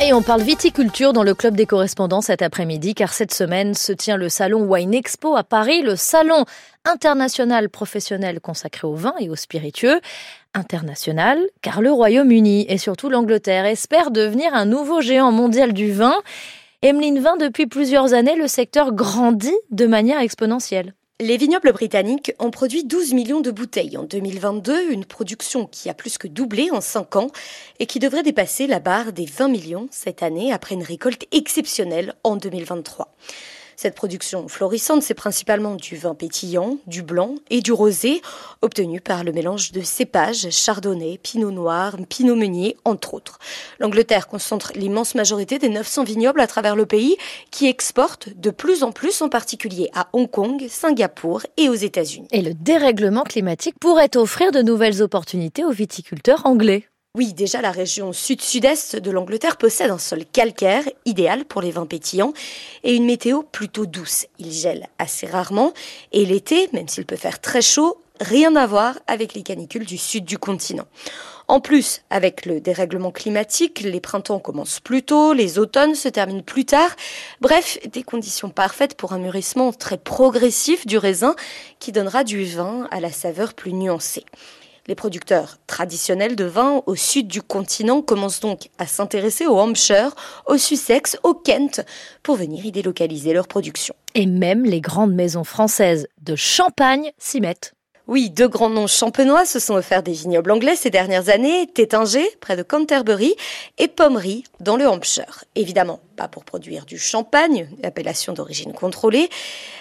Et on parle viticulture dans le club des correspondants cet après-midi car cette semaine se tient le salon Wine Expo à Paris, le salon international professionnel consacré au vin et aux spiritueux. International car le Royaume-Uni et surtout l'Angleterre espèrent devenir un nouveau géant mondial du vin. Emeline Vin, depuis plusieurs années, le secteur grandit de manière exponentielle. Les vignobles britanniques ont produit 12 millions de bouteilles en 2022, une production qui a plus que doublé en 5 ans et qui devrait dépasser la barre des 20 millions cette année après une récolte exceptionnelle en 2023. Cette production florissante, c'est principalement du vin pétillant, du blanc et du rosé, obtenu par le mélange de cépages, chardonnay, pinot noir, pinot meunier, entre autres. L'Angleterre concentre l'immense majorité des 900 vignobles à travers le pays, qui exportent de plus en plus, en particulier à Hong Kong, Singapour et aux États-Unis. Et le dérèglement climatique pourrait offrir de nouvelles opportunités aux viticulteurs anglais. Oui, déjà la région sud-sud-est de l'Angleterre possède un sol calcaire, idéal pour les vins pétillants, et une météo plutôt douce. Il gèle assez rarement, et l'été, même s'il peut faire très chaud, rien à voir avec les canicules du sud du continent. En plus, avec le dérèglement climatique, les printemps commencent plus tôt, les automnes se terminent plus tard. Bref, des conditions parfaites pour un mûrissement très progressif du raisin qui donnera du vin à la saveur plus nuancée. Les producteurs traditionnels de vin au sud du continent commencent donc à s'intéresser au Hampshire, au Sussex, au Kent pour venir y délocaliser leur production. Et même les grandes maisons françaises de champagne s'y mettent. Oui, deux grands noms champenois se sont offerts des vignobles anglais ces dernières années, Tétinger, près de Canterbury, et Pommery, dans le Hampshire. Évidemment, pas pour produire du champagne, appellation d'origine contrôlée,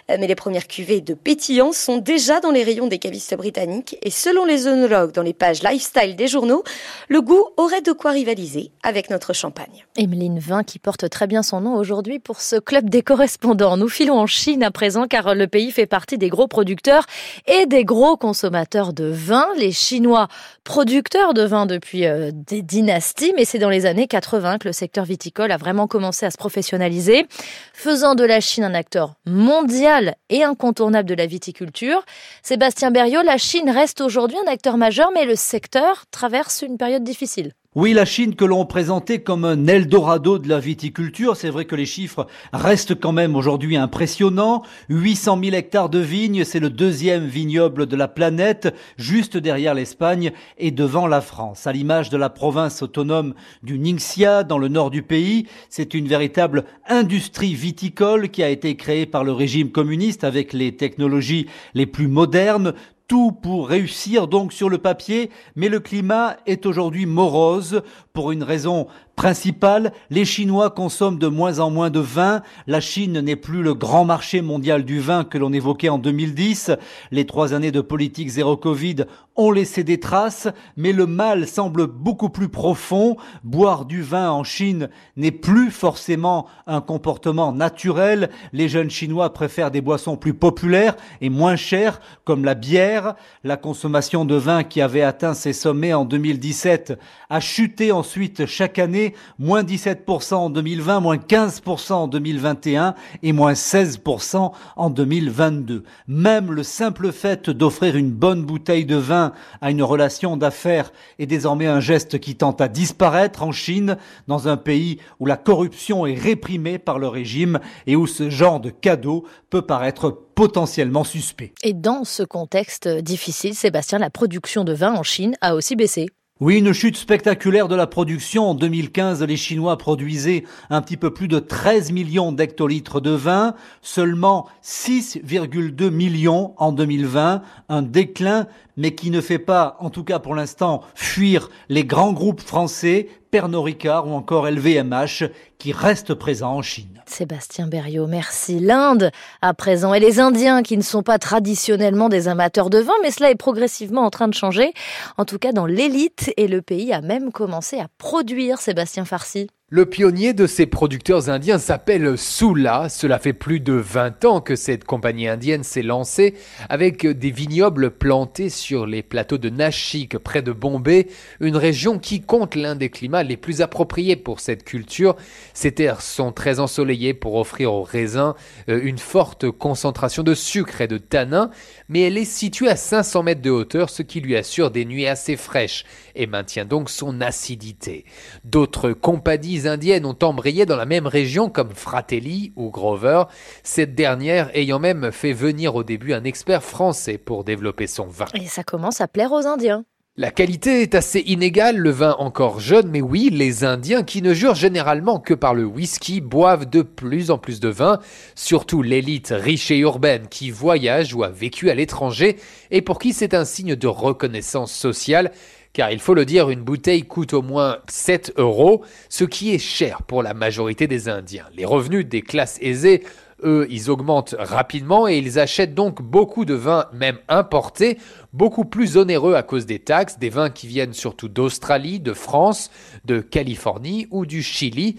mais les premières cuvées de pétillants sont déjà dans les rayons des cavistes britanniques et selon les œnologues dans les pages lifestyle des journaux, le goût aurait de quoi rivaliser avec notre champagne. Emeline Vin qui porte très bien son nom aujourd'hui pour ce club des correspondants. Nous filons en Chine à présent car le pays fait partie des gros producteurs et des gros consommateurs de vin. Les Chinois producteurs de vin depuis euh, des dynasties, mais c'est dans les années 80 que le secteur viticole a vraiment commencé à se professionnaliser, faisant de la Chine un acteur mondial et incontournable de la viticulture. Sébastien Berriot, la Chine reste aujourd'hui un acteur majeur, mais le secteur traverse une période difficile. Oui, la Chine que l'on présentait comme un Eldorado de la viticulture, c'est vrai que les chiffres restent quand même aujourd'hui impressionnants. 800 000 hectares de vignes, c'est le deuxième vignoble de la planète, juste derrière l'Espagne et devant la France. À l'image de la province autonome du Ningxia, dans le nord du pays, c'est une véritable industrie viticole qui a été créée par le régime communiste avec les technologies les plus modernes, tout pour réussir donc sur le papier, mais le climat est aujourd'hui morose pour une raison principale. Les Chinois consomment de moins en moins de vin. La Chine n'est plus le grand marché mondial du vin que l'on évoquait en 2010. Les trois années de politique zéro Covid ont laissé des traces, mais le mal semble beaucoup plus profond. Boire du vin en Chine n'est plus forcément un comportement naturel. Les jeunes Chinois préfèrent des boissons plus populaires et moins chères, comme la bière. La consommation de vin qui avait atteint ses sommets en 2017 a chuté ensuite chaque année, moins 17% en 2020, moins 15% en 2021 et moins 16% en 2022. Même le simple fait d'offrir une bonne bouteille de vin à une relation d'affaires est désormais un geste qui tente à disparaître en Chine, dans un pays où la corruption est réprimée par le régime et où ce genre de cadeau peut paraître potentiellement suspect. Et dans ce contexte difficile, Sébastien, la production de vin en Chine a aussi baissé. Oui, une chute spectaculaire de la production. En 2015, les Chinois produisaient un petit peu plus de 13 millions d'hectolitres de vin, seulement 6,2 millions en 2020, un déclin, mais qui ne fait pas, en tout cas pour l'instant, fuir les grands groupes français, Pernod Ricard ou encore LVMH, qui restent présents en Chine. Sébastien Berriot, merci. L'Inde, à présent, et les Indiens, qui ne sont pas traditionnellement des amateurs de vin, mais cela est progressivement en train de changer, en tout cas dans l'élite, et le pays a même commencé à produire Sébastien Farsi. Le pionnier de ces producteurs indiens s'appelle Sula. Cela fait plus de 20 ans que cette compagnie indienne s'est lancée avec des vignobles plantés sur les plateaux de Nashik près de Bombay, une région qui compte l'un des climats les plus appropriés pour cette culture. Ces terres sont très ensoleillées pour offrir aux raisins euh, une forte concentration de sucre et de tanin, mais elle est située à 500 mètres de hauteur, ce qui lui assure des nuits assez fraîches et maintient donc son acidité. D'autres compagnies indiennes ont embrayé dans la même région comme Fratelli ou Grover, cette dernière ayant même fait venir au début un expert français pour développer son vin. Et ça commence à plaire aux Indiens. La qualité est assez inégale, le vin encore jeune, mais oui, les Indiens qui ne jurent généralement que par le whisky boivent de plus en plus de vin, surtout l'élite riche et urbaine qui voyage ou a vécu à l'étranger et pour qui c'est un signe de reconnaissance sociale car il faut le dire, une bouteille coûte au moins 7 euros, ce qui est cher pour la majorité des Indiens. Les revenus des classes aisées eux, ils augmentent rapidement et ils achètent donc beaucoup de vins, même importés, beaucoup plus onéreux à cause des taxes, des vins qui viennent surtout d'Australie, de France, de Californie ou du Chili.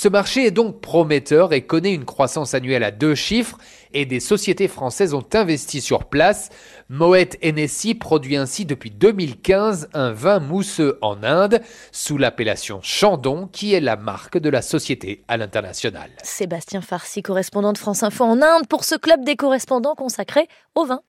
Ce marché est donc prometteur et connaît une croissance annuelle à deux chiffres et des sociétés françaises ont investi sur place. Moet Hennessy produit ainsi depuis 2015 un vin mousseux en Inde sous l'appellation Chandon qui est la marque de la société à l'international. Sébastien Farcy, correspondant de France Info en Inde pour ce club des correspondants consacré au vin.